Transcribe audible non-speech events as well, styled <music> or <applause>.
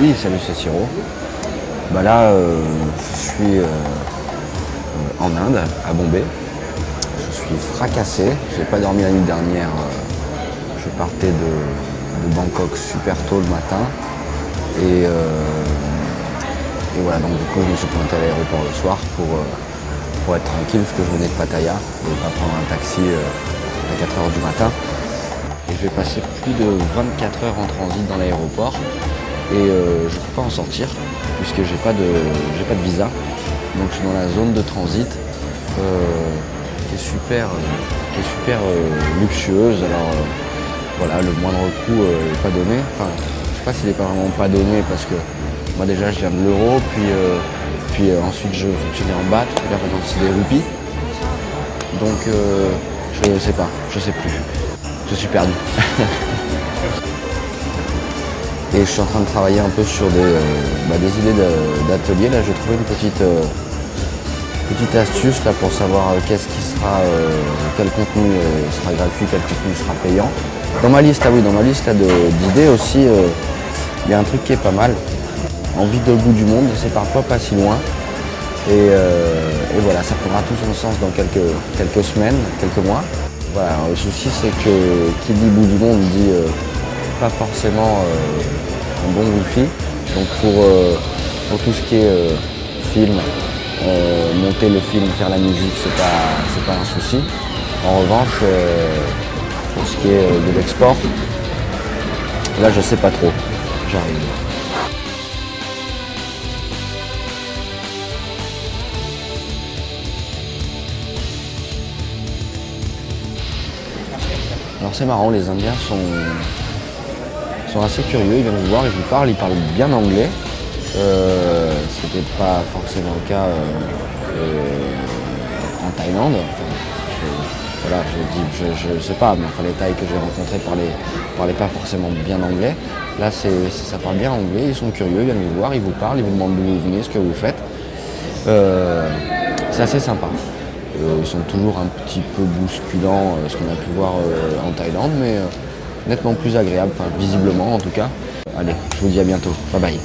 Oui, salut, c'est Siro. Bah là, euh, je suis euh, euh, en Inde, à Bombay. Je suis fracassé. J'ai pas dormi la nuit dernière. je partais de, Bangkok super tôt le matin. Et, et voilà, donc du coup, je me suis pointé à l'aéroport le soir pour, pour être tranquille parce que je venais de Pattaya et pas prendre un taxi à 4h du matin. Et je vais passer plus de 24 heures en transit dans l'aéroport et euh, je ne peux pas en sortir puisque j'ai pas de pas de visa. Donc je suis dans la zone de transit euh, qui est super qui est super euh, luxueuse. Alors voilà, le moindre coût n'est pas donné. Enfin, je sais pas s'il n'est pas vraiment pas donné parce que moi déjà je viens de l'euro, puis puis ensuite je fonctionnais en baht, puis là maintenant c'est des roupies. Donc je sais pas, je sais plus. Je suis perdu. <laughs> Et je suis en train de travailler un peu sur des, euh, bah, idées d'atelier. Là, j'ai trouvé une petite, euh, petite astuce là, pour savoir euh, qu'est-ce qui sera, quel contenu sera gratuit, quel contenu sera payant. Dans ma liste, ah oui, dans ma liste d'idées aussi, il y a un truc qui est pas mal. Envie de bout du monde, c'est parfois pas si loin. Et, voilà, ça prendra tout son sens dans quelques, semaines, quelques mois. Voilà, le souci c'est que qui dit bout du monde dit pas forcément un bon wifi. Donc pour, euh, pour tout ce qui est euh, film, euh, monter le film, faire la musique, c'est pas, pas un souci. En revanche, pour ce qui est de l'export, là je sais pas trop. J'arrive. Alors c'est marrant, les Indiens sont, sont assez curieux, ils viennent vous voir, ils vous parlent, ils parlent bien anglais. Euh, ce n'était pas forcément le cas euh, en Thaïlande. Je, voilà, je dis, je, sais pas, mais enfin, les Thaïs que j'ai rencontrés parlaient, parlaient pas forcément bien anglais. Là, ça parle bien anglais, ils sont curieux, ils viennent vous voir, ils vous parlent, ils vous demandent d'où vous venez, ce que vous faites. Euh, c'est assez sympa. Euh, ils sont toujours un petit peu bousculants, ce qu'on a pu voir en Thaïlande, mais nettement plus agréable, enfin visiblement en tout cas. Allez, je vous dis à bientôt. Bye bye.